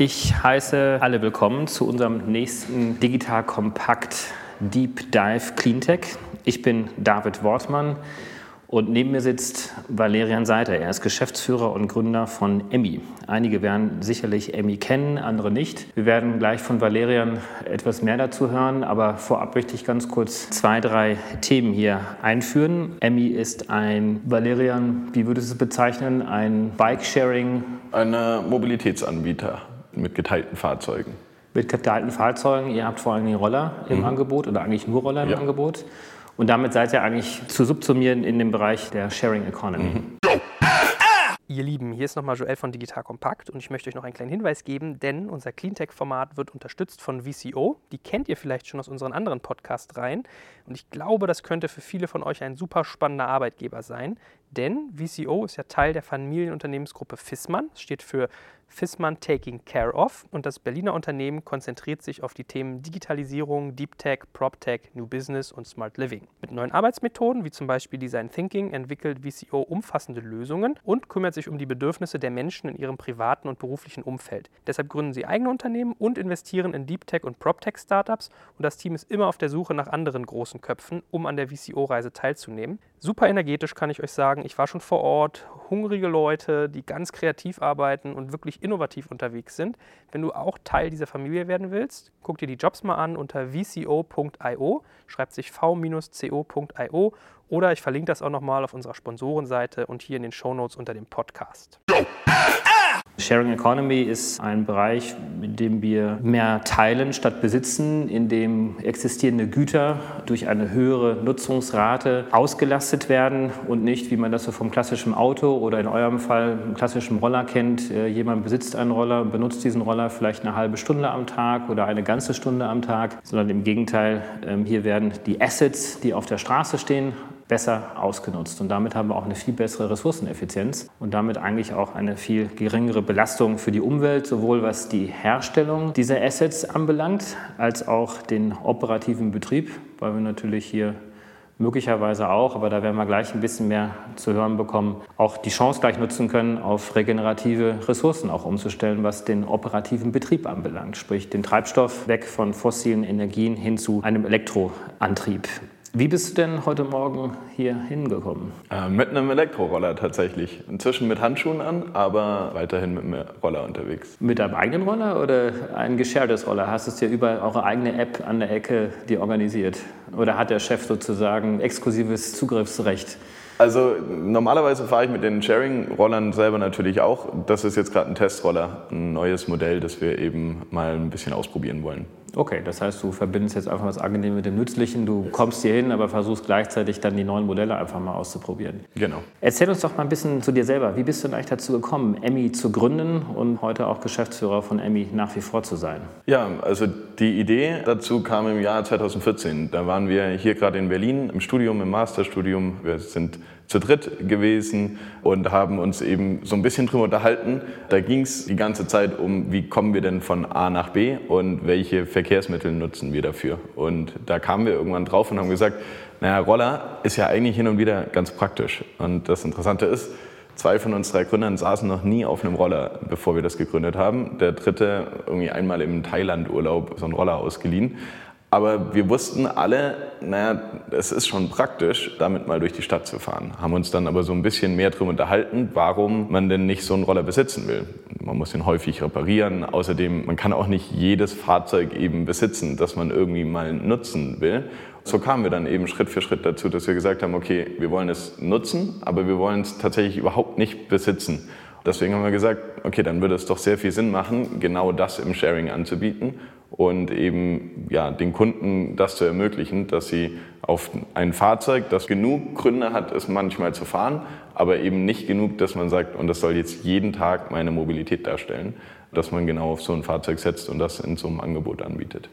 Ich heiße alle willkommen zu unserem nächsten Digital Kompakt Deep Dive Cleantech. Ich bin David Wortmann und neben mir sitzt Valerian Seiter. Er ist Geschäftsführer und Gründer von Emmy. Einige werden sicherlich Emmy kennen, andere nicht. Wir werden gleich von Valerian etwas mehr dazu hören, aber vorab möchte ich ganz kurz zwei, drei Themen hier einführen. Emmy ist ein, Valerian, wie würdest du es bezeichnen, ein Bike-Sharing? Ein Mobilitätsanbieter mit geteilten Fahrzeugen. Mit geteilten Fahrzeugen. Ihr habt vor allem Roller im mhm. Angebot oder eigentlich nur Roller im ja. Angebot. Und damit seid ihr eigentlich zu subsumieren in dem Bereich der Sharing Economy. Mhm. Ihr Lieben, hier ist nochmal Joel von Digital Kompakt und ich möchte euch noch einen kleinen Hinweis geben, denn unser Cleantech-Format wird unterstützt von VCO. Die kennt ihr vielleicht schon aus unseren anderen Podcast-Reihen und ich glaube, das könnte für viele von euch ein super spannender Arbeitgeber sein, denn VCO ist ja Teil der Familienunternehmensgruppe Fissmann. Das steht für Fissmann Taking Care of und das Berliner Unternehmen konzentriert sich auf die Themen Digitalisierung, Deep Tech, Prop Tech, New Business und Smart Living. Mit neuen Arbeitsmethoden wie zum Beispiel Design Thinking entwickelt VCO umfassende Lösungen und kümmert sich um die Bedürfnisse der Menschen in ihrem privaten und beruflichen Umfeld. Deshalb gründen sie eigene Unternehmen und investieren in Deep Tech und Prop Tech Startups und das Team ist immer auf der Suche nach anderen großen Köpfen, um an der VCO-Reise teilzunehmen. Super energetisch kann ich euch sagen. Ich war schon vor Ort, hungrige Leute, die ganz kreativ arbeiten und wirklich innovativ unterwegs sind. Wenn du auch Teil dieser Familie werden willst, guck dir die Jobs mal an unter vco.io, schreibt sich v-co.io oder ich verlinke das auch nochmal auf unserer Sponsorenseite und hier in den Shownotes unter dem Podcast. Sharing Economy ist ein Bereich, in dem wir mehr teilen statt besitzen, in dem existierende Güter durch eine höhere Nutzungsrate ausgelastet werden und nicht, wie man das so vom klassischen Auto oder in eurem Fall einem klassischen Roller kennt. Äh, jemand besitzt einen Roller und benutzt diesen Roller vielleicht eine halbe Stunde am Tag oder eine ganze Stunde am Tag, sondern im Gegenteil, ähm, hier werden die Assets, die auf der Straße stehen, besser ausgenutzt. Und damit haben wir auch eine viel bessere Ressourceneffizienz und damit eigentlich auch eine viel geringere Belastung für die Umwelt, sowohl was die Herstellung dieser Assets anbelangt, als auch den operativen Betrieb, weil wir natürlich hier möglicherweise auch, aber da werden wir gleich ein bisschen mehr zu hören bekommen, auch die Chance gleich nutzen können, auf regenerative Ressourcen auch umzustellen, was den operativen Betrieb anbelangt, sprich den Treibstoff weg von fossilen Energien hin zu einem Elektroantrieb. Wie bist du denn heute Morgen hier hingekommen? Äh, mit einem Elektroroller tatsächlich. Inzwischen mit Handschuhen an, aber weiterhin mit einem Roller unterwegs. Mit deinem eigenen Roller oder ein geschertes Roller? Hast du dir über eure eigene App an der Ecke die organisiert? Oder hat der Chef sozusagen exklusives Zugriffsrecht? Also normalerweise fahre ich mit den Sharing-Rollern selber natürlich auch. Das ist jetzt gerade ein Testroller, ein neues Modell, das wir eben mal ein bisschen ausprobieren wollen. Okay, das heißt, du verbindest jetzt einfach das Angenehme mit dem Nützlichen. Du kommst hier hin, aber versuchst gleichzeitig dann die neuen Modelle einfach mal auszuprobieren. Genau. Erzähl uns doch mal ein bisschen zu dir selber. Wie bist du denn eigentlich dazu gekommen, Emmy zu gründen und heute auch Geschäftsführer von Emmy nach wie vor zu sein? Ja, also die Idee dazu kam im Jahr 2014. Da waren wir hier gerade in Berlin im Studium, im Masterstudium. Wir sind zu dritt gewesen und haben uns eben so ein bisschen drüber unterhalten. Da ging es die ganze Zeit um, wie kommen wir denn von A nach B und welche Verkehrsmittel nutzen wir dafür. Und da kamen wir irgendwann drauf und haben gesagt, naja, Roller ist ja eigentlich hin und wieder ganz praktisch. Und das Interessante ist, zwei von uns drei Gründern saßen noch nie auf einem Roller, bevor wir das gegründet haben. Der dritte irgendwie einmal im Thailand-Urlaub so einen Roller ausgeliehen. Aber wir wussten alle, naja, es ist schon praktisch, damit mal durch die Stadt zu fahren. Haben uns dann aber so ein bisschen mehr darüber unterhalten, warum man denn nicht so einen Roller besitzen will. Man muss ihn häufig reparieren. Außerdem, man kann auch nicht jedes Fahrzeug eben besitzen, das man irgendwie mal nutzen will. So kamen wir dann eben Schritt für Schritt dazu, dass wir gesagt haben, okay, wir wollen es nutzen, aber wir wollen es tatsächlich überhaupt nicht besitzen. Deswegen haben wir gesagt, okay, dann würde es doch sehr viel Sinn machen, genau das im Sharing anzubieten und eben ja, den Kunden das zu ermöglichen, dass sie auf ein Fahrzeug, das genug Gründe hat, es manchmal zu fahren, aber eben nicht genug, dass man sagt, und das soll jetzt jeden Tag meine Mobilität darstellen, dass man genau auf so ein Fahrzeug setzt und das in so einem Angebot anbietet.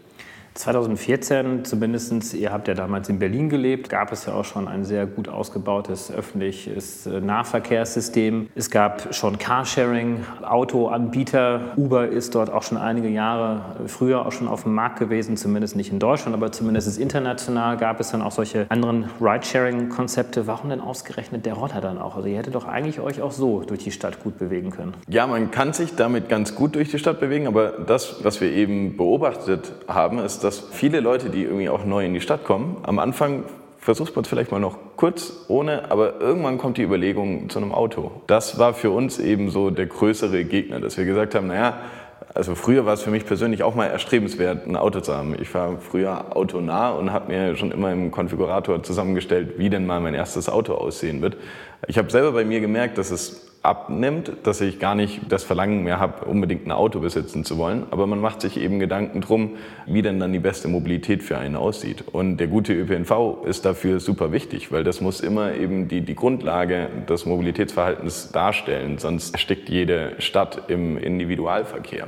2014 zumindest, ihr habt ja damals in Berlin gelebt, gab es ja auch schon ein sehr gut ausgebautes öffentliches äh, Nahverkehrssystem. Es gab schon Carsharing, Autoanbieter. Uber ist dort auch schon einige Jahre früher auch schon auf dem Markt gewesen, zumindest nicht in Deutschland, aber zumindest international gab es dann auch solche anderen Ridesharing-Konzepte. Warum denn ausgerechnet der Roller dann auch? Also ihr hättet doch eigentlich euch auch so durch die Stadt gut bewegen können. Ja, man kann sich damit ganz gut durch die Stadt bewegen, aber das, was wir eben beobachtet haben, ist, dass viele Leute, die irgendwie auch neu in die Stadt kommen, am Anfang versucht man es vielleicht mal noch kurz ohne, aber irgendwann kommt die Überlegung zu einem Auto. Das war für uns eben so der größere Gegner, dass wir gesagt haben, naja, also früher war es für mich persönlich auch mal erstrebenswert, ein Auto zu haben. Ich war früher autonah und habe mir schon immer im Konfigurator zusammengestellt, wie denn mal mein erstes Auto aussehen wird. Ich habe selber bei mir gemerkt, dass es abnimmt, dass ich gar nicht das Verlangen mehr habe, unbedingt ein Auto besitzen zu wollen. Aber man macht sich eben Gedanken drum, wie denn dann die beste Mobilität für einen aussieht. Und der gute ÖPNV ist dafür super wichtig, weil das muss immer eben die, die Grundlage des Mobilitätsverhaltens darstellen. Sonst erstickt jede Stadt im Individualverkehr.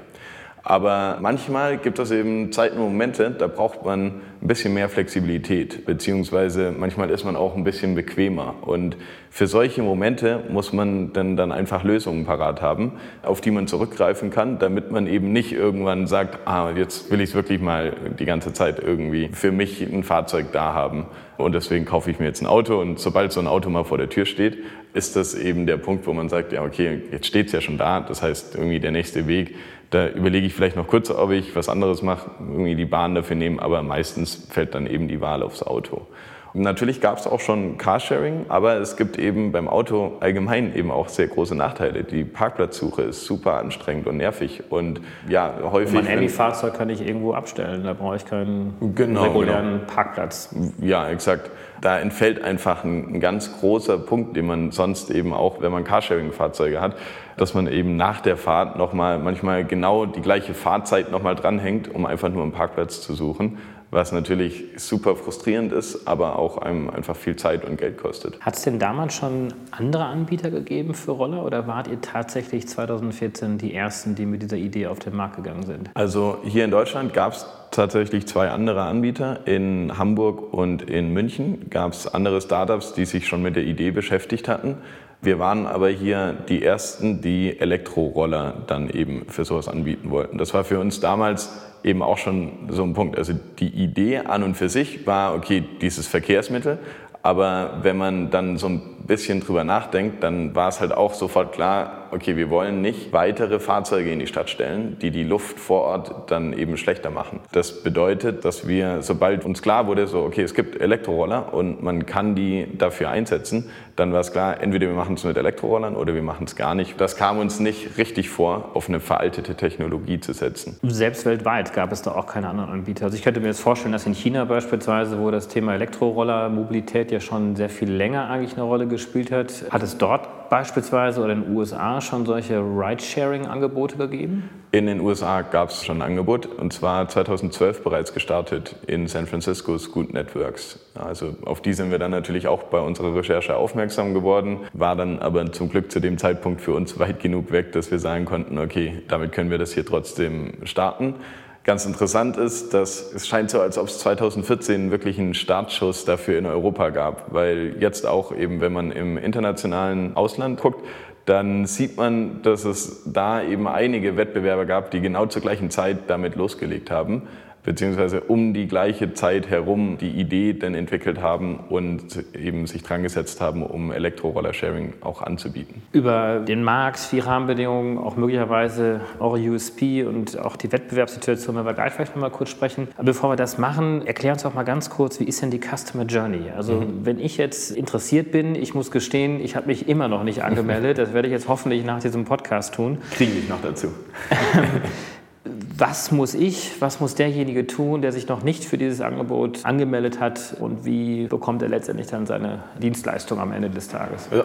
Aber manchmal gibt es eben Zeiten und Momente, da braucht man ein bisschen mehr Flexibilität, beziehungsweise manchmal ist man auch ein bisschen bequemer. Und für solche Momente muss man dann, dann einfach Lösungen parat haben, auf die man zurückgreifen kann, damit man eben nicht irgendwann sagt, ah, jetzt will ich es wirklich mal die ganze Zeit irgendwie für mich ein Fahrzeug da haben. Und deswegen kaufe ich mir jetzt ein Auto. Und sobald so ein Auto mal vor der Tür steht, ist das eben der Punkt, wo man sagt, ja, okay, jetzt steht es ja schon da. Das heißt, irgendwie der nächste Weg da überlege ich vielleicht noch kurz, ob ich was anderes mache, irgendwie die Bahn dafür nehmen, aber meistens fällt dann eben die Wahl aufs Auto. Und natürlich gab es auch schon Carsharing, aber es gibt eben beim Auto allgemein eben auch sehr große Nachteile. Die Parkplatzsuche ist super anstrengend und nervig und ja, häufig... mein Handyfahrzeug kann ich irgendwo abstellen, da brauche ich keinen genau, regulären genau. Parkplatz. Ja, exakt. Da entfällt einfach ein, ein ganz großer Punkt, den man sonst eben auch, wenn man Carsharing-Fahrzeuge hat, dass man eben nach der Fahrt nochmal manchmal genau die gleiche Fahrzeit nochmal dranhängt, um einfach nur einen Parkplatz zu suchen was natürlich super frustrierend ist, aber auch einem einfach viel Zeit und Geld kostet. Hat es denn damals schon andere Anbieter gegeben für Roller oder wart ihr tatsächlich 2014 die Ersten, die mit dieser Idee auf den Markt gegangen sind? Also hier in Deutschland gab es tatsächlich zwei andere Anbieter. In Hamburg und in München gab es andere Startups, die sich schon mit der Idee beschäftigt hatten. Wir waren aber hier die Ersten, die Elektroroller dann eben für sowas anbieten wollten. Das war für uns damals eben auch schon so ein Punkt. Also die Idee an und für sich war, okay, dieses Verkehrsmittel, aber wenn man dann so ein bisschen drüber nachdenkt, dann war es halt auch sofort klar, okay, wir wollen nicht weitere Fahrzeuge in die Stadt stellen, die die Luft vor Ort dann eben schlechter machen. Das bedeutet, dass wir, sobald uns klar wurde, so, okay, es gibt Elektroroller und man kann die dafür einsetzen, dann war es klar, entweder wir machen es mit Elektrorollern oder wir machen es gar nicht. Das kam uns nicht richtig vor, auf eine veraltete Technologie zu setzen. Selbst weltweit gab es da auch keine anderen Anbieter. Also ich könnte mir jetzt vorstellen, dass in China beispielsweise, wo das Thema Elektroroller, Mobilität ja schon sehr viel länger eigentlich eine Rolle gespielt hat, hat es dort beispielsweise oder in den USA schon solche Ride-Sharing-Angebote gegeben? In den USA gab es schon ein Angebot und zwar 2012 bereits gestartet in San Francisco Scoot Networks. Also auf die sind wir dann natürlich auch bei unserer Recherche aufmerksam geworden, war dann aber zum Glück zu dem Zeitpunkt für uns weit genug weg, dass wir sagen konnten, okay, damit können wir das hier trotzdem starten. Ganz interessant ist, dass es scheint so, als ob es 2014 wirklich einen Startschuss dafür in Europa gab, weil jetzt auch eben, wenn man im internationalen Ausland guckt, dann sieht man, dass es da eben einige Wettbewerber gab, die genau zur gleichen Zeit damit losgelegt haben beziehungsweise um die gleiche Zeit herum die Idee dann entwickelt haben und eben sich dran gesetzt haben, um Elektroroller-Sharing auch anzubieten. Über den Markt, die Rahmenbedingungen, auch möglicherweise eure USP und auch die Wettbewerbssituation, wenn wir gleich vielleicht noch mal kurz sprechen. Aber bevor wir das machen, erklär uns doch mal ganz kurz, wie ist denn die Customer Journey? Also mhm. wenn ich jetzt interessiert bin, ich muss gestehen, ich habe mich immer noch nicht angemeldet, das werde ich jetzt hoffentlich nach diesem Podcast tun. Kriege ich noch dazu. was muss ich, was muss derjenige tun, der sich noch nicht für dieses Angebot angemeldet hat und wie bekommt er letztendlich dann seine Dienstleistung am Ende des Tages? Ja,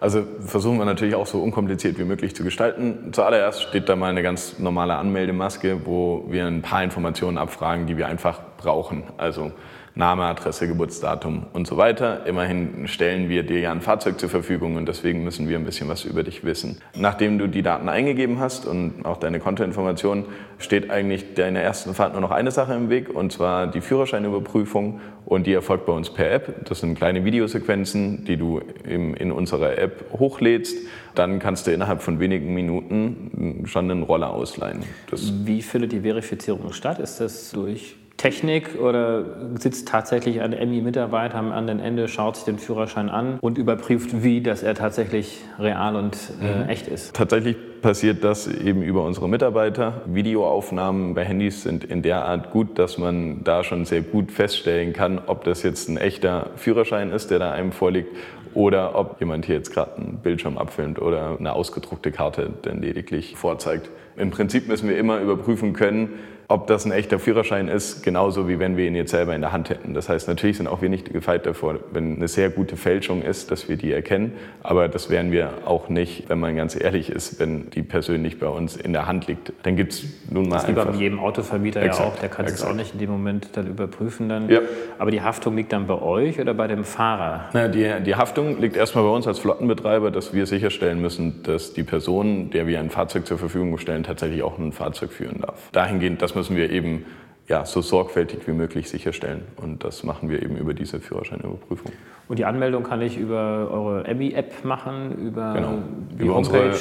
also versuchen wir natürlich auch so unkompliziert wie möglich zu gestalten. Zuallererst steht da mal eine ganz normale Anmeldemaske, wo wir ein paar Informationen abfragen, die wir einfach brauchen. Also Name, Adresse, Geburtsdatum und so weiter. Immerhin stellen wir dir ja ein Fahrzeug zur Verfügung und deswegen müssen wir ein bisschen was über dich wissen. Nachdem du die Daten eingegeben hast und auch deine Kontoinformationen, steht eigentlich deiner ersten Fahrt nur noch eine Sache im Weg und zwar die Führerscheinüberprüfung und die erfolgt bei uns per App. Das sind kleine Videosequenzen, die du in unserer App hochlädst. Dann kannst du innerhalb von wenigen Minuten schon einen Roller ausleihen. Das Wie findet die Verifizierung statt? Ist das durch Technik oder sitzt tatsächlich ein MI-Mitarbeiter am anderen Ende, schaut sich den Führerschein an und überprüft, wie, dass er tatsächlich real und äh, mhm. echt ist? Tatsächlich passiert das eben über unsere Mitarbeiter. Videoaufnahmen bei Handys sind in der Art gut, dass man da schon sehr gut feststellen kann, ob das jetzt ein echter Führerschein ist, der da einem vorliegt, oder ob jemand hier jetzt gerade einen Bildschirm abfilmt oder eine ausgedruckte Karte dann lediglich vorzeigt. Im Prinzip müssen wir immer überprüfen können, ob das ein echter Führerschein ist, genauso wie wenn wir ihn jetzt selber in der Hand hätten. Das heißt, natürlich sind auch wir nicht gefeit davor, wenn eine sehr gute Fälschung ist, dass wir die erkennen. Aber das wären wir auch nicht, wenn man ganz ehrlich ist, wenn die persönlich bei uns in der Hand liegt. Dann gibt es nun mal. Das wie bei jedem Autovermieter exakt, ja auch, der kann es auch nicht in dem Moment dann überprüfen. Dann. Ja. Aber die Haftung liegt dann bei euch oder bei dem Fahrer? Na, die, die Haftung liegt erstmal bei uns als Flottenbetreiber, dass wir sicherstellen müssen, dass die Person, der wir ein Fahrzeug zur Verfügung stellen, tatsächlich auch ein Fahrzeug führen darf. Dahingehend, dass müssen wir eben ja, so sorgfältig wie möglich sicherstellen. Und das machen wir eben über diese Führerscheinüberprüfung. Und die Anmeldung kann ich über eure Emmy-App machen, über, genau. über unsere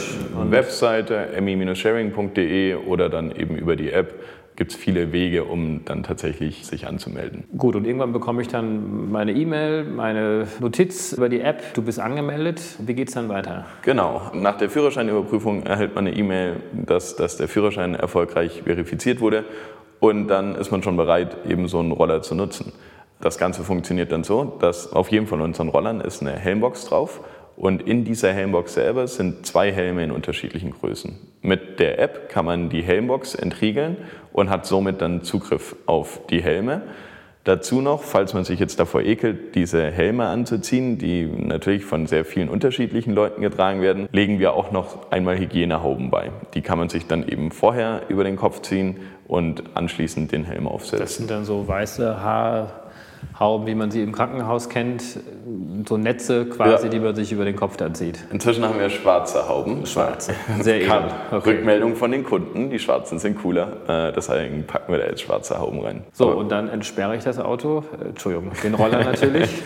Webseite emmy-sharing.de oder dann eben über die App gibt es viele Wege, um dann tatsächlich sich anzumelden. Gut, und irgendwann bekomme ich dann meine E-Mail, meine Notiz über die App, du bist angemeldet. Wie geht es dann weiter? Genau, nach der Führerscheinüberprüfung erhält man eine E-Mail, dass, dass der Führerschein erfolgreich verifiziert wurde und dann ist man schon bereit, eben so einen Roller zu nutzen. Das Ganze funktioniert dann so, dass auf jedem von unseren Rollern ist eine Helmbox drauf und in dieser Helmbox selber sind zwei Helme in unterschiedlichen Größen. Mit der App kann man die Helmbox entriegeln und hat somit dann Zugriff auf die Helme. Dazu noch, falls man sich jetzt davor ekelt, diese Helme anzuziehen, die natürlich von sehr vielen unterschiedlichen Leuten getragen werden, legen wir auch noch einmal Hygienehauben bei. Die kann man sich dann eben vorher über den Kopf ziehen und anschließend den Helm aufsetzen. Das sind dann so weiße Haar Hauben, wie man sie im Krankenhaus kennt, so Netze quasi, ja. die man sich über den Kopf dann zieht. Inzwischen haben wir schwarze Hauben. Schwarze, sehr edel. Okay. Rückmeldung von den Kunden, die schwarzen sind cooler, äh, deshalb packen wir da jetzt schwarze Hauben rein. So, Aber und dann entsperre ich das Auto, äh, Entschuldigung, den Roller natürlich.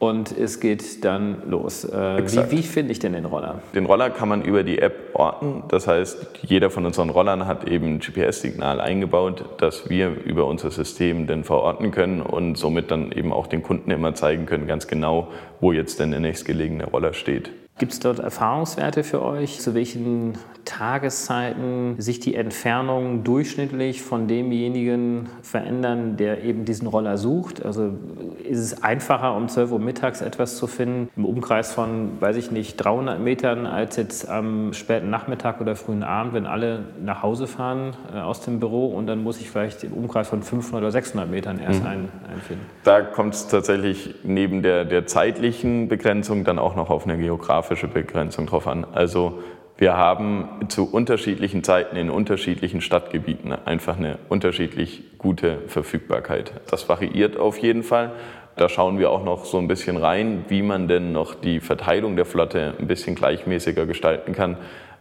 und es geht dann los. Äh, wie, wie finde ich denn den Roller? Den Roller kann man über die App orten. Das heißt, jeder von unseren Rollern hat eben ein GPS-Signal eingebaut, das wir über unser System dann verorten können und somit dann eben auch den Kunden immer zeigen können, ganz genau, wo jetzt denn der nächstgelegene Roller steht. Gibt es dort Erfahrungswerte für euch, zu welchen Tageszeiten sich die Entfernungen durchschnittlich von demjenigen verändern, der eben diesen Roller sucht? Also ist es einfacher, um 12 Uhr mittags etwas zu finden im Umkreis von, weiß ich nicht, 300 Metern, als jetzt am späten Nachmittag oder frühen Abend, wenn alle nach Hause fahren äh, aus dem Büro und dann muss ich vielleicht im Umkreis von 500 oder 600 Metern erst mhm. ein, einfinden? Da kommt es tatsächlich neben der, der zeitlichen Begrenzung dann auch noch auf eine geografische geografische Begrenzung drauf an. Also wir haben zu unterschiedlichen Zeiten in unterschiedlichen Stadtgebieten einfach eine unterschiedlich gute Verfügbarkeit. Das variiert auf jeden Fall. Da schauen wir auch noch so ein bisschen rein, wie man denn noch die Verteilung der Flotte ein bisschen gleichmäßiger gestalten kann.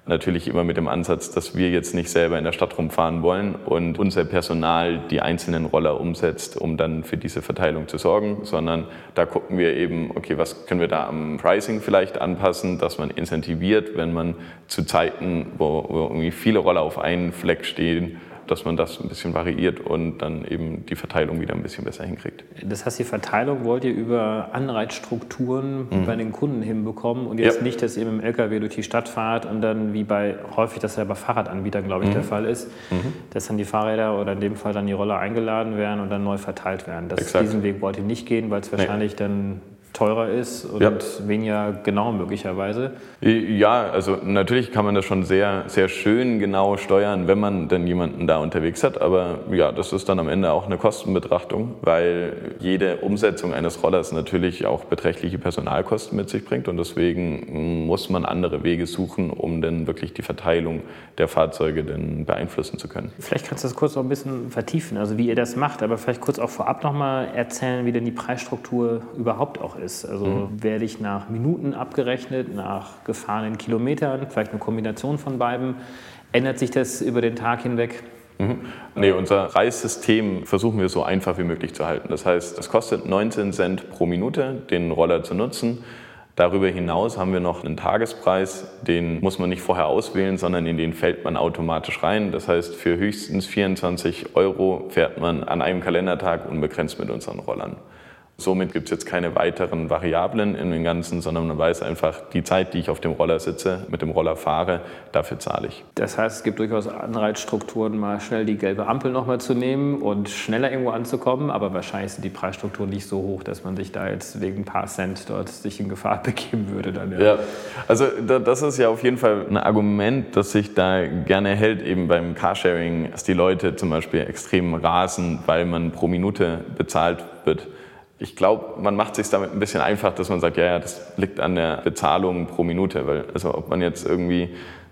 Natürlich immer mit dem Ansatz, dass wir jetzt nicht selber in der Stadt rumfahren wollen und unser Personal die einzelnen Roller umsetzt, um dann für diese Verteilung zu sorgen, sondern da gucken wir eben, okay, was können wir da am Pricing vielleicht anpassen, dass man incentiviert, wenn man zu Zeiten, wo, wo irgendwie viele Roller auf einen Fleck stehen, dass man das ein bisschen variiert und dann eben die Verteilung wieder ein bisschen besser hinkriegt. Das heißt, die Verteilung wollt ihr über Anreizstrukturen mhm. bei den Kunden hinbekommen und jetzt ja. nicht, dass ihr mit dem LKW durch die Stadt fahrt und dann wie bei häufig das ja bei Fahrradanbietern, glaube ich, mhm. der Fall ist, mhm. dass dann die Fahrräder oder in dem Fall dann die Roller eingeladen werden und dann neu verteilt werden. Das, diesen Weg wollt ihr nicht gehen, weil es wahrscheinlich nee. dann teurer ist und ja. weniger genau möglicherweise. Ja, also natürlich kann man das schon sehr, sehr schön genau steuern, wenn man denn jemanden da unterwegs hat. Aber ja, das ist dann am Ende auch eine Kostenbetrachtung, weil jede Umsetzung eines Rollers natürlich auch beträchtliche Personalkosten mit sich bringt und deswegen muss man andere Wege suchen, um dann wirklich die Verteilung der Fahrzeuge denn beeinflussen zu können. Vielleicht kannst du das kurz noch ein bisschen vertiefen, also wie ihr das macht, aber vielleicht kurz auch vorab nochmal erzählen, wie denn die Preisstruktur überhaupt auch ist. Also mhm. werde ich nach Minuten abgerechnet, nach gefahrenen Kilometern, vielleicht eine Kombination von beiden. Ändert sich das über den Tag hinweg? Mhm. Nee, unser Preissystem versuchen wir so einfach wie möglich zu halten. Das heißt, es kostet 19 Cent pro Minute, den Roller zu nutzen. Darüber hinaus haben wir noch einen Tagespreis, den muss man nicht vorher auswählen, sondern in den fällt man automatisch rein. Das heißt, für höchstens 24 Euro fährt man an einem Kalendertag unbegrenzt mit unseren Rollern. Somit gibt es jetzt keine weiteren Variablen in dem Ganzen, sondern man weiß einfach, die Zeit, die ich auf dem Roller sitze, mit dem Roller fahre, dafür zahle ich. Das heißt, es gibt durchaus Anreizstrukturen, mal schnell die gelbe Ampel nochmal zu nehmen und schneller irgendwo anzukommen, aber wahrscheinlich sind die Preisstrukturen nicht so hoch, dass man sich da jetzt wegen ein paar Cent dort sich in Gefahr begeben würde. Dann, ja. ja, also das ist ja auf jeden Fall ein Argument, das sich da gerne hält, eben beim Carsharing, dass die Leute zum Beispiel extrem rasen, weil man pro Minute bezahlt wird ich glaube, man macht sich damit ein bisschen einfach, dass man sagt, ja, ja, das liegt an der Bezahlung pro Minute, weil also ob man jetzt irgendwie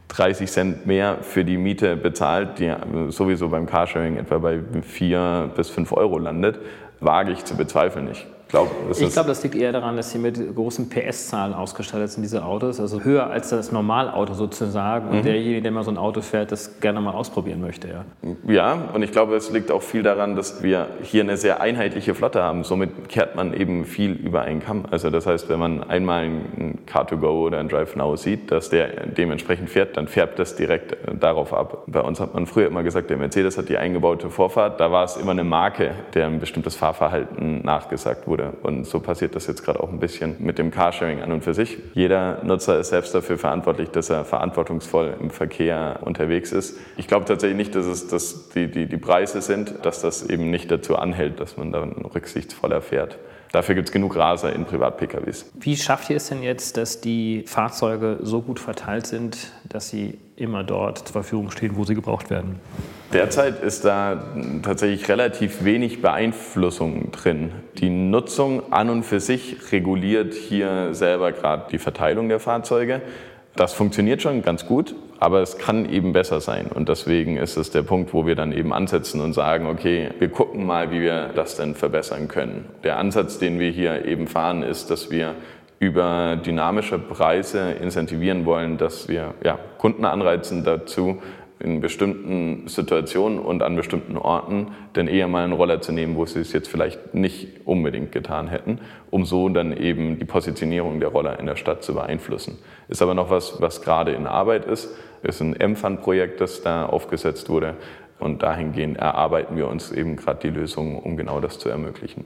30 Cent mehr für die Miete bezahlt, die sowieso beim Carsharing etwa bei 4 bis 5 Euro landet, wage ich zu bezweifeln. Ich glaube, das, ich glaube, das liegt eher daran, dass sie mit großen PS-Zahlen ausgestattet sind, diese Autos. Also höher als das Normalauto sozusagen. Und mhm. derjenige, der mal so ein Auto fährt, das gerne mal ausprobieren möchte. Ja. ja, und ich glaube, es liegt auch viel daran, dass wir hier eine sehr einheitliche Flotte haben. Somit kehrt man eben viel über einen Kamm. Also das heißt, wenn man einmal ein Car2Go oder ein Drive Now sieht, dass der dementsprechend fährt, dann färbt das direkt äh, darauf ab. Bei uns hat man früher immer gesagt, der Mercedes hat die eingebaute Vorfahrt. Da war es immer eine Marke, der ein bestimmtes Fahrverhalten nachgesagt wurde wurde. Und so passiert das jetzt gerade auch ein bisschen mit dem Carsharing an und für sich. Jeder Nutzer ist selbst dafür verantwortlich, dass er verantwortungsvoll im Verkehr unterwegs ist. Ich glaube tatsächlich nicht, dass es dass die, die, die Preise sind, dass das eben nicht dazu anhält, dass man dann rücksichtsvoller fährt. Dafür gibt es genug Raser in Privat-PKWs. Wie schafft ihr es denn jetzt, dass die Fahrzeuge so gut verteilt sind, dass sie immer dort zur Verfügung stehen, wo sie gebraucht werden? Derzeit ist da tatsächlich relativ wenig Beeinflussung drin. Die Nutzung an und für sich reguliert hier selber gerade die Verteilung der Fahrzeuge. Das funktioniert schon ganz gut, aber es kann eben besser sein. Und deswegen ist es der Punkt, wo wir dann eben ansetzen und sagen, okay, wir gucken mal, wie wir das denn verbessern können. Der Ansatz, den wir hier eben fahren, ist, dass wir über dynamische Preise incentivieren wollen, dass wir ja, Kunden anreizen dazu, in bestimmten Situationen und an bestimmten Orten dann eher mal einen Roller zu nehmen, wo sie es jetzt vielleicht nicht unbedingt getan hätten, um so dann eben die Positionierung der Roller in der Stadt zu beeinflussen. Ist aber noch was, was gerade in Arbeit ist. Ist ein M-Fund-Projekt, das da aufgesetzt wurde. Und dahingehend erarbeiten wir uns eben gerade die Lösungen, um genau das zu ermöglichen.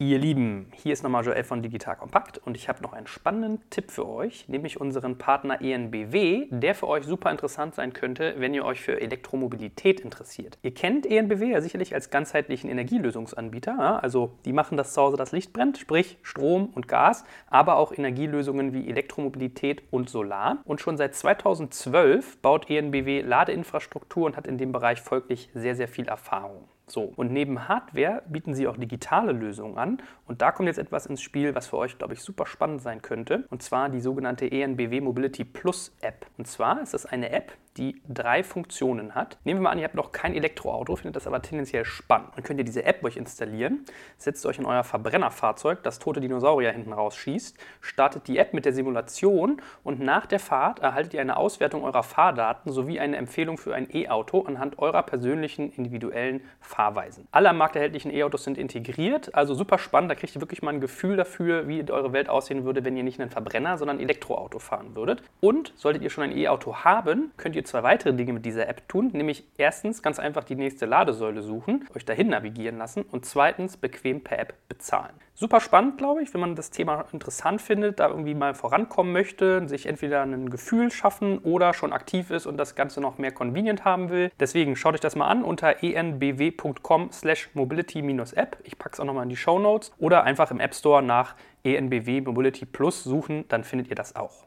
Ihr Lieben, hier ist nochmal Joel von Digital Kompakt und ich habe noch einen spannenden Tipp für euch, nämlich unseren Partner ENBW, der für euch super interessant sein könnte, wenn ihr euch für Elektromobilität interessiert. Ihr kennt ENBW ja sicherlich als ganzheitlichen Energielösungsanbieter, also die machen, dass zu Hause das Licht brennt, sprich Strom und Gas, aber auch Energielösungen wie Elektromobilität und Solar. Und schon seit 2012 baut ENBW Ladeinfrastruktur und hat in dem Bereich folglich sehr, sehr viel Erfahrung. So, und neben Hardware bieten sie auch digitale Lösungen an. Und da kommt jetzt etwas ins Spiel, was für euch, glaube ich, super spannend sein könnte. Und zwar die sogenannte ENBW Mobility Plus App. Und zwar ist das eine App, die drei Funktionen hat. Nehmen wir mal an, ihr habt noch kein Elektroauto, findet das aber tendenziell spannend. Dann könnt ihr diese App euch installieren, setzt euch in euer Verbrennerfahrzeug, das tote Dinosaurier hinten rausschießt, startet die App mit der Simulation und nach der Fahrt erhaltet ihr eine Auswertung eurer Fahrdaten sowie eine Empfehlung für ein E-Auto anhand eurer persönlichen individuellen Fahrweisen. Alle am Markt erhältlichen E-Autos sind integriert, also super spannend. Da kriegt ihr wirklich mal ein Gefühl dafür, wie eure Welt aussehen würde, wenn ihr nicht einen Verbrenner, sondern ein Elektroauto fahren würdet. Und solltet ihr schon ein E-Auto haben, könnt ihr ihr zwei weitere Dinge mit dieser App tun, nämlich erstens ganz einfach die nächste Ladesäule suchen, euch dahin navigieren lassen und zweitens bequem per App bezahlen. Super spannend, glaube ich, wenn man das Thema interessant findet, da irgendwie mal vorankommen möchte, sich entweder ein Gefühl schaffen oder schon aktiv ist und das Ganze noch mehr convenient haben will. Deswegen schaut euch das mal an unter enbw.com slash mobility-app. Ich packe es auch nochmal in die Show Notes oder einfach im App Store nach ENBW Mobility Plus suchen, dann findet ihr das auch.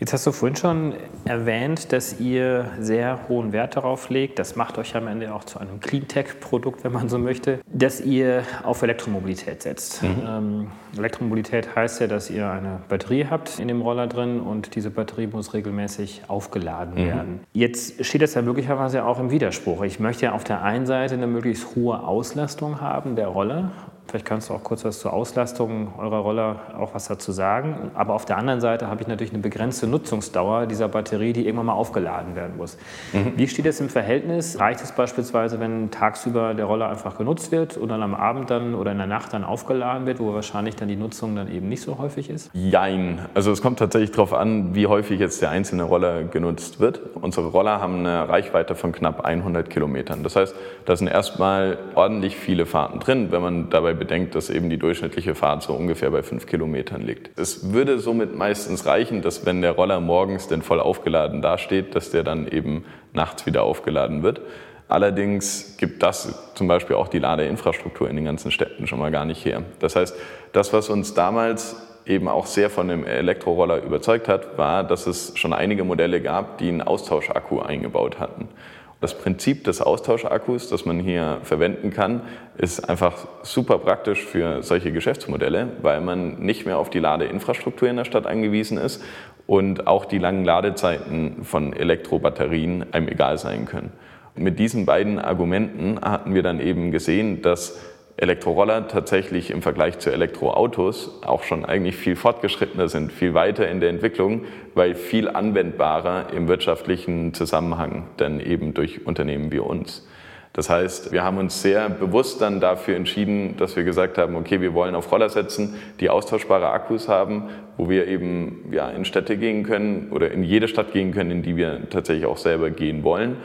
Jetzt hast du vorhin schon erwähnt, dass ihr sehr hohen Wert darauf legt, das macht euch am Ende auch zu einem Cleantech-Produkt, wenn man so möchte, dass ihr auf Elektromobilität setzt. Mhm. Ähm, Elektromobilität heißt ja, dass ihr eine Batterie habt in dem Roller drin und diese Batterie muss regelmäßig aufgeladen mhm. werden. Jetzt steht das ja möglicherweise auch im Widerspruch. Ich möchte ja auf der einen Seite eine möglichst hohe Auslastung haben der Roller Vielleicht kannst du auch kurz was zur Auslastung eurer Roller auch was dazu sagen. Aber auf der anderen Seite habe ich natürlich eine begrenzte Nutzungsdauer dieser Batterie, die irgendwann mal aufgeladen werden muss. Mhm. Wie steht das im Verhältnis? Reicht es beispielsweise, wenn tagsüber der Roller einfach genutzt wird und dann am Abend dann oder in der Nacht dann aufgeladen wird, wo wahrscheinlich dann die Nutzung dann eben nicht so häufig ist? Jein. Also es kommt tatsächlich darauf an, wie häufig jetzt der einzelne Roller genutzt wird. Unsere Roller haben eine Reichweite von knapp 100 Kilometern. Das heißt, da sind erstmal ordentlich viele Fahrten drin, wenn man dabei bedenkt, dass eben die durchschnittliche Fahrt so ungefähr bei fünf Kilometern liegt. Es würde somit meistens reichen, dass wenn der Roller morgens denn voll aufgeladen dasteht, dass der dann eben nachts wieder aufgeladen wird. Allerdings gibt das zum Beispiel auch die Ladeinfrastruktur in den ganzen Städten schon mal gar nicht her. Das heißt, das, was uns damals eben auch sehr von dem Elektroroller überzeugt hat, war, dass es schon einige Modelle gab, die einen Austauschakku eingebaut hatten. Das Prinzip des Austauschakkus, das man hier verwenden kann, ist einfach super praktisch für solche Geschäftsmodelle, weil man nicht mehr auf die Ladeinfrastruktur in der Stadt angewiesen ist und auch die langen Ladezeiten von Elektrobatterien einem egal sein können. mit diesen beiden Argumenten hatten wir dann eben gesehen, dass Elektroroller tatsächlich im Vergleich zu Elektroautos auch schon eigentlich viel fortgeschrittener sind, viel weiter in der Entwicklung, weil viel anwendbarer im wirtschaftlichen Zusammenhang dann eben durch Unternehmen wie uns. Das heißt, wir haben uns sehr bewusst dann dafür entschieden, dass wir gesagt haben, okay, wir wollen auf Roller setzen, die austauschbare Akkus haben, wo wir eben ja, in Städte gehen können oder in jede Stadt gehen können, in die wir tatsächlich auch selber gehen wollen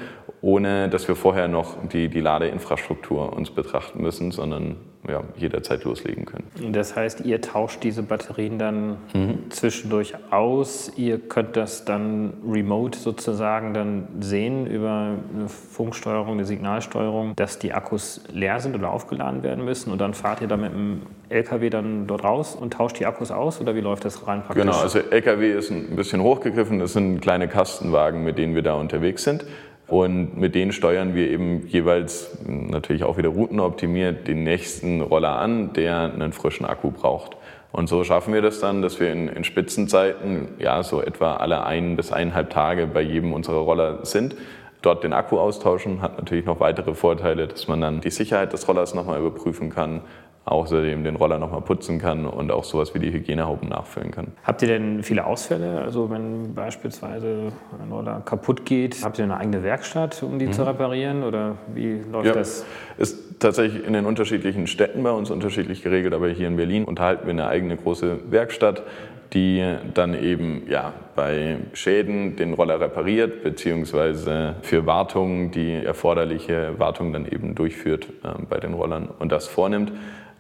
ohne dass wir vorher noch die, die Ladeinfrastruktur uns betrachten müssen, sondern ja, jederzeit loslegen können. Das heißt, ihr tauscht diese Batterien dann mhm. zwischendurch aus. Ihr könnt das dann remote sozusagen dann sehen über eine Funksteuerung, eine Signalsteuerung, dass die Akkus leer sind oder aufgeladen werden müssen. Und dann fahrt ihr dann mit dem LKW dann dort raus und tauscht die Akkus aus oder wie läuft das rein praktisch? Genau, also LKW ist ein bisschen hochgegriffen. Das sind kleine Kastenwagen, mit denen wir da unterwegs sind. Und mit denen steuern wir eben jeweils natürlich auch wieder routenoptimiert den nächsten Roller an, der einen frischen Akku braucht. Und so schaffen wir das dann, dass wir in, in Spitzenzeiten ja so etwa alle ein bis eineinhalb Tage bei jedem unserer Roller sind dort den Akku austauschen, hat natürlich noch weitere Vorteile, dass man dann die Sicherheit des Rollers nochmal überprüfen kann, außerdem den Roller nochmal putzen kann und auch sowas wie die Hygienehauben nachfüllen kann. Habt ihr denn viele Ausfälle? Also wenn beispielsweise ein Roller kaputt geht, habt ihr eine eigene Werkstatt, um die mhm. zu reparieren oder wie läuft ja, das? Ist tatsächlich in den unterschiedlichen Städten bei uns unterschiedlich geregelt, aber hier in Berlin unterhalten wir eine eigene große Werkstatt, die dann eben ja, bei Schäden den Roller repariert, beziehungsweise für Wartungen die erforderliche Wartung dann eben durchführt äh, bei den Rollern und das vornimmt.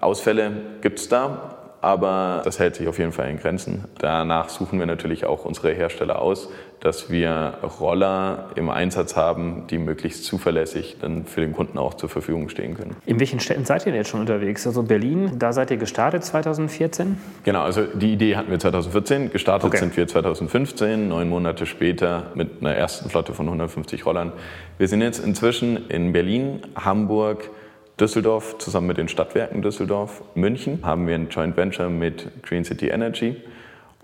Ausfälle gibt es da, aber das hält sich auf jeden Fall in Grenzen. Danach suchen wir natürlich auch unsere Hersteller aus, dass wir Roller im Einsatz haben, die möglichst zuverlässig dann für den Kunden auch zur Verfügung stehen können. In welchen Städten seid ihr denn jetzt schon unterwegs? Also Berlin, da seid ihr gestartet 2014? Genau, also die Idee hatten wir 2014, gestartet okay. sind wir 2015, neun Monate später mit einer ersten Flotte von 150 Rollern. Wir sind jetzt inzwischen in Berlin, Hamburg, Düsseldorf zusammen mit den Stadtwerken Düsseldorf, München haben wir ein Joint Venture mit Green City Energy.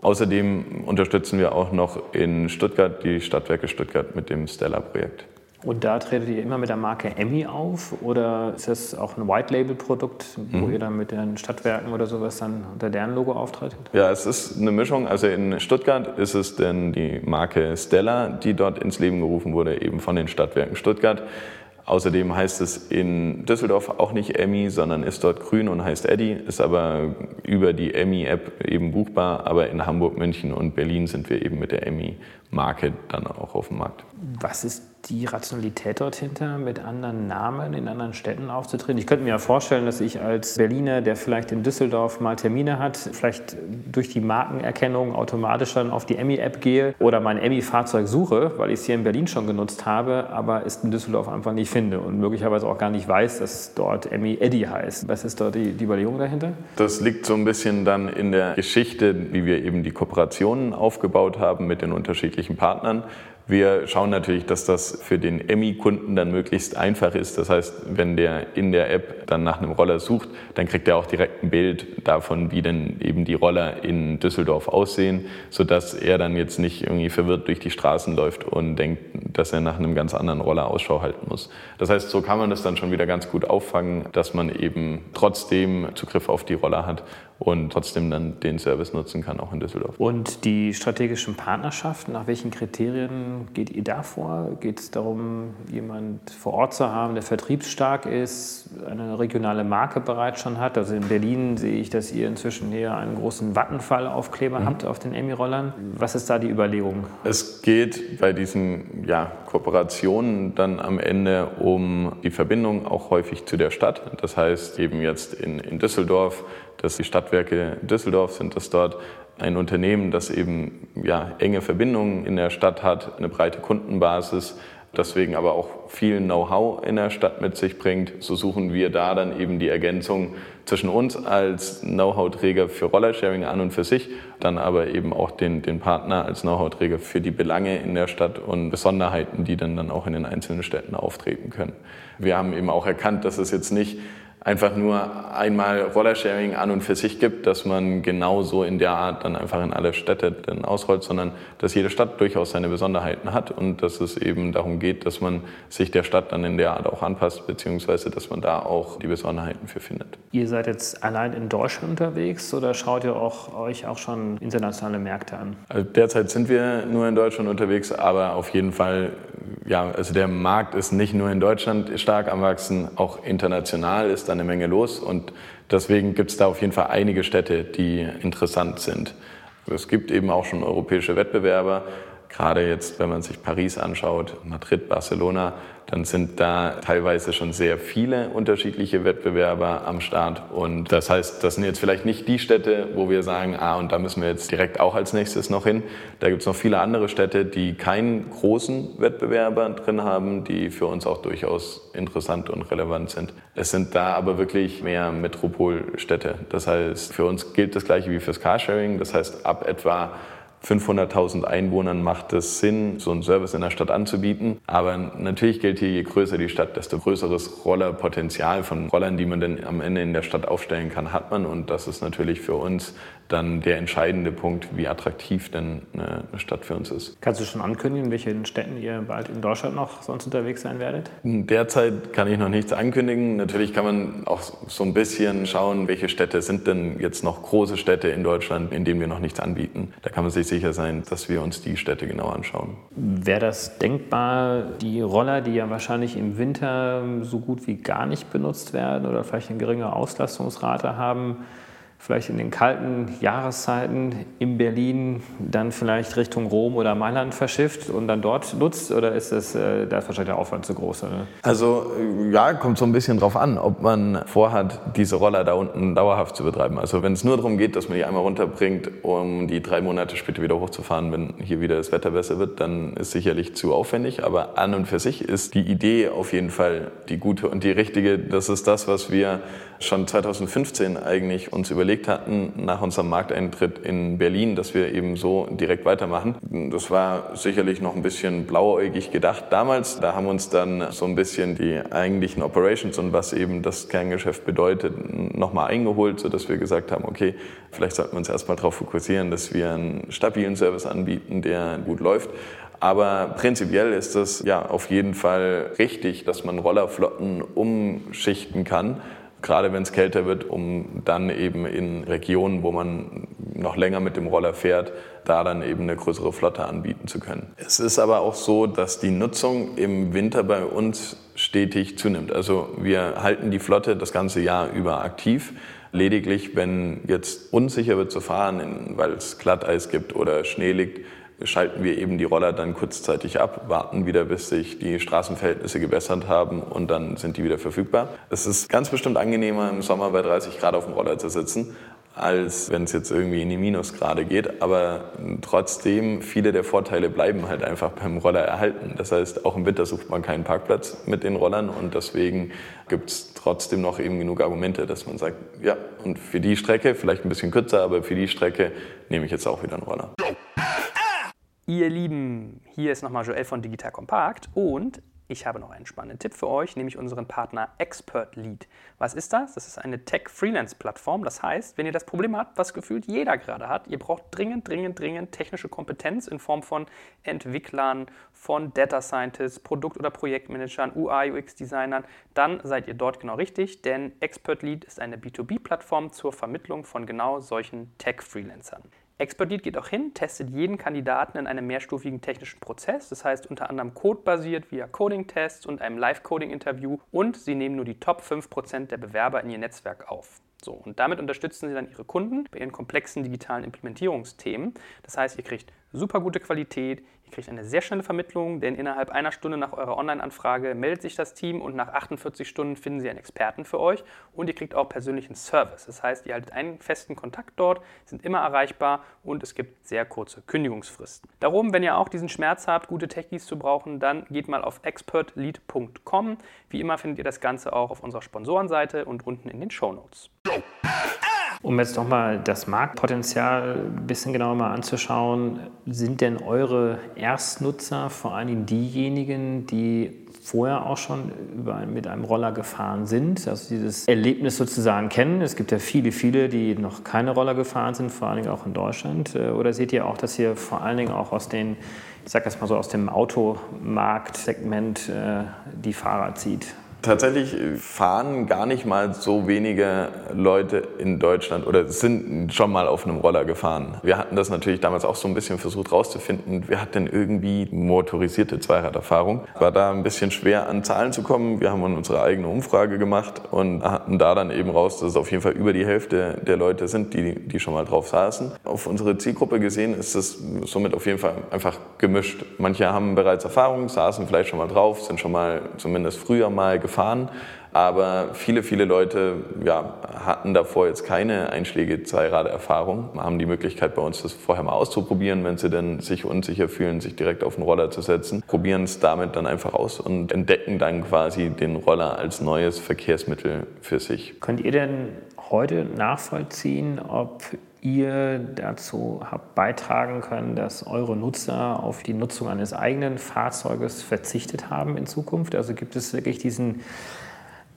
Außerdem unterstützen wir auch noch in Stuttgart die Stadtwerke Stuttgart mit dem Stella-Projekt. Und da tretet ihr immer mit der Marke Emmy auf oder ist das auch ein White-Label-Produkt, wo mhm. ihr dann mit den Stadtwerken oder sowas dann unter deren Logo auftretet? Ja, es ist eine Mischung. Also in Stuttgart ist es denn die Marke Stella, die dort ins Leben gerufen wurde, eben von den Stadtwerken Stuttgart. Außerdem heißt es in Düsseldorf auch nicht Emmy, sondern ist dort grün und heißt Eddy, ist aber über die Emmy-App eben buchbar. Aber in Hamburg, München und Berlin sind wir eben mit der Emmy-Marke dann auch auf dem Markt. Was ist die Rationalität dort hinter, mit anderen Namen in anderen Städten aufzutreten? Ich könnte mir ja vorstellen, dass ich als Berliner, der vielleicht in Düsseldorf mal Termine hat, vielleicht durch die Markenerkennung automatisch dann auf die Emmy-App gehe oder mein Emmy-Fahrzeug suche, weil ich es hier in Berlin schon genutzt habe, aber es in Düsseldorf einfach nicht finde und möglicherweise auch gar nicht weiß, dass dort Emmy Eddy heißt. Was ist dort die, die Überlegung dahinter? Das liegt so ein bisschen dann in der Geschichte, wie wir eben die Kooperationen aufgebaut haben mit den unterschiedlichen Partnern. Wir schauen natürlich, dass das für den Emmy-Kunden dann möglichst einfach ist. Das heißt, wenn der in der App dann nach einem Roller sucht, dann kriegt er auch direkt ein Bild davon, wie denn eben die Roller in Düsseldorf aussehen, sodass er dann jetzt nicht irgendwie verwirrt durch die Straßen läuft und denkt, dass er nach einem ganz anderen Roller Ausschau halten muss. Das heißt, so kann man das dann schon wieder ganz gut auffangen, dass man eben trotzdem Zugriff auf die Roller hat und trotzdem dann den Service nutzen kann, auch in Düsseldorf. Und die strategischen Partnerschaften, nach welchen Kriterien geht ihr da vor? Geht es darum, jemand vor Ort zu haben, der vertriebsstark ist, eine regionale Marke bereits schon hat? Also in Berlin sehe ich, dass ihr inzwischen hier einen großen Vattenfall-Aufkleber mhm. habt auf den Emmy-Rollern. Was ist da die Überlegung? Es geht bei diesen ja, Kooperationen dann am Ende um die Verbindung auch häufig zu der Stadt. Das heißt eben jetzt in, in Düsseldorf dass die Stadtwerke Düsseldorf sind das dort ein Unternehmen, das eben ja, enge Verbindungen in der Stadt hat, eine breite Kundenbasis, deswegen aber auch viel Know-how in der Stadt mit sich bringt. So suchen wir da dann eben die Ergänzung zwischen uns als Know-how-Träger für Rollersharing an und für sich, dann aber eben auch den, den Partner als Know-how-Träger für die Belange in der Stadt und Besonderheiten, die dann, dann auch in den einzelnen Städten auftreten können. Wir haben eben auch erkannt, dass es jetzt nicht einfach nur einmal Rollersharing an und für sich gibt, dass man genauso in der Art dann einfach in alle Städte dann ausrollt, sondern dass jede Stadt durchaus seine Besonderheiten hat und dass es eben darum geht, dass man sich der Stadt dann in der Art auch anpasst, beziehungsweise dass man da auch die Besonderheiten für findet. Ihr seid jetzt allein in Deutschland unterwegs oder schaut ihr auch, euch auch schon internationale Märkte an? Also derzeit sind wir nur in Deutschland unterwegs, aber auf jeden Fall, ja, also der Markt ist nicht nur in Deutschland stark am Wachsen, auch international ist da eine Menge los und deswegen gibt es da auf jeden Fall einige Städte, die interessant sind. Es gibt eben auch schon europäische Wettbewerber, gerade jetzt, wenn man sich Paris anschaut, Madrid, Barcelona, dann sind da teilweise schon sehr viele unterschiedliche Wettbewerber am Start. Und das heißt, das sind jetzt vielleicht nicht die Städte, wo wir sagen, ah, und da müssen wir jetzt direkt auch als nächstes noch hin. Da gibt es noch viele andere Städte, die keinen großen Wettbewerber drin haben, die für uns auch durchaus interessant und relevant sind. Es sind da aber wirklich mehr Metropolstädte. Das heißt, für uns gilt das gleiche wie fürs Carsharing. Das heißt, ab etwa 500.000 Einwohnern macht es Sinn, so einen Service in der Stadt anzubieten. Aber natürlich gilt hier, je größer die Stadt, desto größeres Rollerpotenzial von Rollern, die man dann am Ende in der Stadt aufstellen kann, hat man. Und das ist natürlich für uns dann der entscheidende Punkt, wie attraktiv denn eine Stadt für uns ist. Kannst du schon ankündigen, in welchen Städten ihr bald in Deutschland noch sonst unterwegs sein werdet? Derzeit kann ich noch nichts ankündigen. Natürlich kann man auch so ein bisschen schauen, welche Städte sind denn jetzt noch große Städte in Deutschland, in denen wir noch nichts anbieten. Da kann man sich sicher sein, dass wir uns die Städte genau anschauen. Wäre das denkbar, die Roller, die ja wahrscheinlich im Winter so gut wie gar nicht benutzt werden oder vielleicht eine geringe Auslastungsrate haben, vielleicht in den kalten Jahreszeiten in Berlin dann vielleicht Richtung Rom oder Mailand verschifft und dann dort nutzt? Oder ist das, äh, da ist wahrscheinlich der Aufwand zu groß? Oder? Also äh, ja, kommt so ein bisschen drauf an, ob man vorhat, diese Roller da unten dauerhaft zu betreiben. Also wenn es nur darum geht, dass man die einmal runterbringt, um die drei Monate später wieder hochzufahren, wenn hier wieder das Wetter besser wird, dann ist sicherlich zu aufwendig. Aber an und für sich ist die Idee auf jeden Fall die gute und die richtige. Das ist das, was wir schon 2015 eigentlich uns überlegt hatten, nach unserem Markteintritt in Berlin, dass wir eben so direkt weitermachen. Das war sicherlich noch ein bisschen blauäugig gedacht damals. Da haben uns dann so ein bisschen die eigentlichen Operations und was eben das Kerngeschäft bedeutet, nochmal eingeholt, sodass wir gesagt haben, okay, vielleicht sollten wir uns erstmal darauf fokussieren, dass wir einen stabilen Service anbieten, der gut läuft. Aber prinzipiell ist es ja auf jeden Fall richtig, dass man Rollerflotten umschichten kann gerade wenn es kälter wird, um dann eben in Regionen, wo man noch länger mit dem Roller fährt, da dann eben eine größere Flotte anbieten zu können. Es ist aber auch so, dass die Nutzung im Winter bei uns stetig zunimmt. Also wir halten die Flotte das ganze Jahr über aktiv. Lediglich, wenn jetzt unsicher wird zu fahren, weil es Glatteis gibt oder Schnee liegt, schalten wir eben die Roller dann kurzzeitig ab, warten wieder, bis sich die Straßenverhältnisse gebessert haben und dann sind die wieder verfügbar. Es ist ganz bestimmt angenehmer, im Sommer bei 30 Grad auf dem Roller zu sitzen, als wenn es jetzt irgendwie in die Minusgrade geht. Aber trotzdem, viele der Vorteile bleiben halt einfach beim Roller erhalten. Das heißt, auch im Winter sucht man keinen Parkplatz mit den Rollern und deswegen gibt es trotzdem noch eben genug Argumente, dass man sagt, ja, und für die Strecke, vielleicht ein bisschen kürzer, aber für die Strecke nehme ich jetzt auch wieder einen Roller. Ihr Lieben, hier ist nochmal Joel von Digital Compact und ich habe noch einen spannenden Tipp für euch, nämlich unseren Partner Expert Lead. Was ist das? Das ist eine Tech-Freelance-Plattform. Das heißt, wenn ihr das Problem habt, was gefühlt jeder gerade hat, ihr braucht dringend, dringend, dringend technische Kompetenz in Form von Entwicklern, von Data Scientists, Produkt- oder Projektmanagern, UI, UX-Designern, dann seid ihr dort genau richtig, denn Expert Lead ist eine B2B-Plattform zur Vermittlung von genau solchen Tech-Freelancern. Expertlead geht auch hin, testet jeden Kandidaten in einem mehrstufigen technischen Prozess, das heißt unter anderem codebasiert via Coding-Tests und einem Live-Coding-Interview und sie nehmen nur die Top 5% der Bewerber in ihr Netzwerk auf. So, und damit unterstützen sie dann ihre Kunden bei ihren komplexen digitalen Implementierungsthemen. Das heißt, ihr kriegt super gute Qualität, Ihr kriegt eine sehr schnelle Vermittlung, denn innerhalb einer Stunde nach eurer Online-Anfrage meldet sich das Team und nach 48 Stunden finden sie einen Experten für euch und ihr kriegt auch persönlichen Service. Das heißt, ihr haltet einen festen Kontakt dort, sind immer erreichbar und es gibt sehr kurze Kündigungsfristen. Darum, wenn ihr auch diesen Schmerz habt, gute Techies zu brauchen, dann geht mal auf expertlead.com. Wie immer findet ihr das Ganze auch auf unserer Sponsorenseite und unten in den Show Notes. Um jetzt nochmal das Marktpotenzial ein bisschen genauer mal anzuschauen, sind denn eure Erstnutzer vor allen Dingen diejenigen, die vorher auch schon über, mit einem Roller gefahren sind, also dieses Erlebnis sozusagen kennen. Es gibt ja viele, viele, die noch keine Roller gefahren sind, vor allen Dingen auch in Deutschland. Äh, oder seht ihr auch, dass ihr vor allen Dingen auch aus den, ich sag jetzt mal so, aus dem Automarktsegment äh, die Fahrer zieht? Tatsächlich fahren gar nicht mal so wenige Leute in Deutschland oder sind schon mal auf einem Roller gefahren. Wir hatten das natürlich damals auch so ein bisschen versucht rauszufinden. Wer hat denn irgendwie motorisierte Zweiraderfahrung? War da ein bisschen schwer an Zahlen zu kommen. Wir haben unsere eigene Umfrage gemacht und hatten da dann eben raus, dass es auf jeden Fall über die Hälfte der Leute sind, die, die schon mal drauf saßen. Auf unsere Zielgruppe gesehen ist es somit auf jeden Fall einfach gemischt. Manche haben bereits Erfahrung, saßen vielleicht schon mal drauf, sind schon mal zumindest früher mal gefahren gefahren. Aber viele, viele Leute ja, hatten davor jetzt keine einschläge Zweirad-Erfahrung, haben die Möglichkeit bei uns das vorher mal auszuprobieren, wenn sie dann sich unsicher fühlen, sich direkt auf den Roller zu setzen, probieren es damit dann einfach aus und entdecken dann quasi den Roller als neues Verkehrsmittel für sich. Könnt ihr denn heute nachvollziehen, ob ihr dazu habt beitragen können, dass eure Nutzer auf die Nutzung eines eigenen Fahrzeuges verzichtet haben in Zukunft? Also gibt es wirklich diesen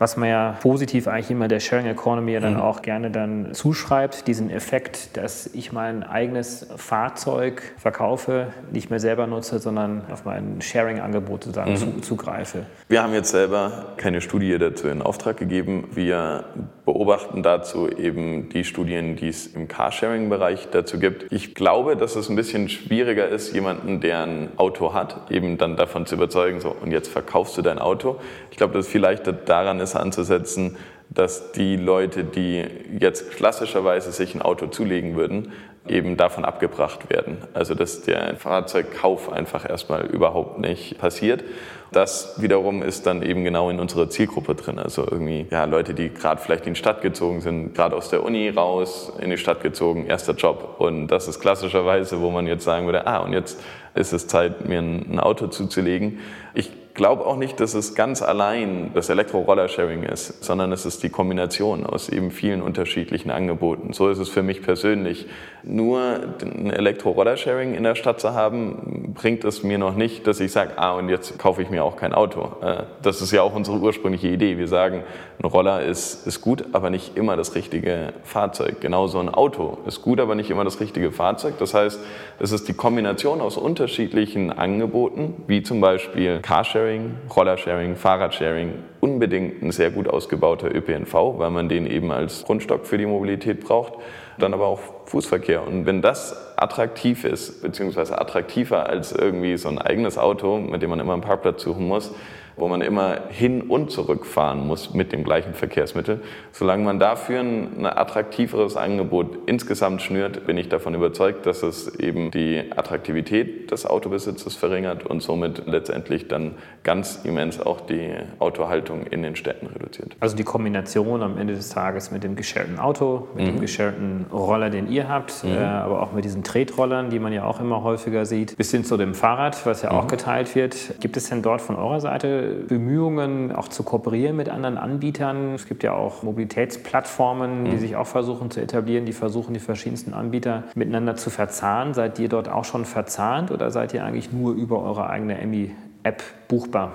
was man ja positiv eigentlich immer der Sharing Economy ja dann mhm. auch gerne dann zuschreibt, diesen Effekt, dass ich mein eigenes Fahrzeug verkaufe, nicht mehr selber nutze, sondern auf mein Sharing-Angebot sozusagen mhm. zugreife. Wir haben jetzt selber keine Studie dazu in Auftrag gegeben. Wir beobachten dazu eben die Studien, die es im Carsharing-Bereich dazu gibt. Ich glaube, dass es ein bisschen schwieriger ist, jemanden, der ein Auto hat, eben dann davon zu überzeugen, so und jetzt verkaufst du dein Auto. Ich glaube, dass es vielleicht daran ist anzusetzen, dass die Leute, die jetzt klassischerweise sich ein Auto zulegen würden, eben davon abgebracht werden. Also dass der Fahrzeugkauf einfach erstmal überhaupt nicht passiert. Das wiederum ist dann eben genau in unserer Zielgruppe drin. Also irgendwie ja, Leute, die gerade vielleicht in die Stadt gezogen sind, gerade aus der Uni raus, in die Stadt gezogen, erster Job. Und das ist klassischerweise, wo man jetzt sagen würde, ah, und jetzt ist es Zeit, mir ein Auto zuzulegen. Ich glaube auch nicht, dass es ganz allein das Elektro-Roller-Sharing ist, sondern es ist die Kombination aus eben vielen unterschiedlichen Angeboten. So ist es für mich persönlich. Nur ein Elektro-Roller-Sharing in der Stadt zu haben, bringt es mir noch nicht, dass ich sage, ah, und jetzt kaufe ich mir auch kein Auto. Äh, das ist ja auch unsere ursprüngliche Idee. Wir sagen, ein Roller ist, ist gut, aber nicht immer das richtige Fahrzeug. Genauso ein Auto ist gut, aber nicht immer das richtige Fahrzeug. Das heißt, es ist die Kombination aus unterschiedlichen Angeboten, wie zum Beispiel Carsharing, Carsharing, Rollersharing, Fahrradsharing unbedingt ein sehr gut ausgebauter ÖPNV, weil man den eben als Grundstock für die Mobilität braucht. Dann aber auch Fußverkehr. Und wenn das attraktiv ist, beziehungsweise attraktiver als irgendwie so ein eigenes Auto, mit dem man immer einen Parkplatz suchen muss, wo man immer hin und zurück fahren muss mit dem gleichen Verkehrsmittel. Solange man dafür ein attraktiveres Angebot insgesamt schnürt, bin ich davon überzeugt, dass es eben die Attraktivität des Autobesitzes verringert und somit letztendlich dann ganz immens auch die Autohaltung in den Städten reduziert. Also die Kombination am Ende des Tages mit dem gescherten Auto, mit mhm. dem gescherten Roller, den ihr habt, mhm. äh, aber auch mit diesen Tretrollern, die man ja auch immer häufiger sieht, bis hin zu dem Fahrrad, was ja mhm. auch geteilt wird. Gibt es denn dort von eurer Seite Bemühungen, auch zu kooperieren mit anderen Anbietern? Es gibt ja auch Mobilitätsplattformen, die mhm. sich auch versuchen zu etablieren, die versuchen, die verschiedensten Anbieter miteinander zu verzahnen. Seid ihr dort auch schon verzahnt oder seid ihr eigentlich nur über eure eigene Emmy-App buchbar?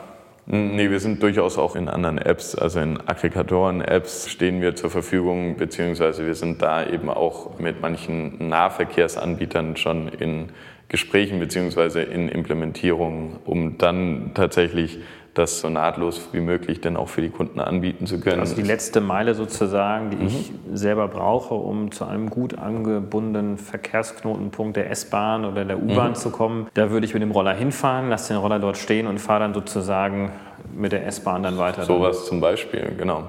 Nee, wir sind durchaus auch in anderen Apps, also in Aggregatoren-Apps stehen wir zur Verfügung, beziehungsweise wir sind da eben auch mit manchen Nahverkehrsanbietern schon in Gesprächen beziehungsweise in Implementierung, um dann tatsächlich das so nahtlos wie möglich dann auch für die Kunden anbieten zu können. Also die letzte Meile sozusagen, die mhm. ich selber brauche, um zu einem gut angebundenen Verkehrsknotenpunkt der S-Bahn oder der U-Bahn mhm. zu kommen, da würde ich mit dem Roller hinfahren, lasse den Roller dort stehen und fahre dann sozusagen mit der S-Bahn dann weiter. Sowas zum Beispiel, genau.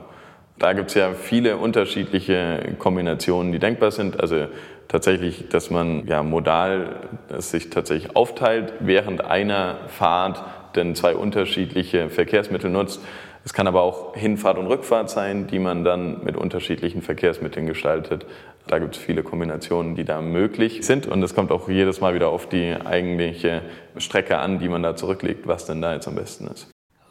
Da gibt es ja viele unterschiedliche Kombinationen, die denkbar sind. Also tatsächlich, dass man ja modal es sich tatsächlich aufteilt während einer Fahrt denn zwei unterschiedliche Verkehrsmittel nutzt. Es kann aber auch Hinfahrt und Rückfahrt sein, die man dann mit unterschiedlichen Verkehrsmitteln gestaltet. Da gibt es viele Kombinationen, die da möglich sind. Und es kommt auch jedes Mal wieder auf die eigentliche Strecke an, die man da zurücklegt, was denn da jetzt am besten ist.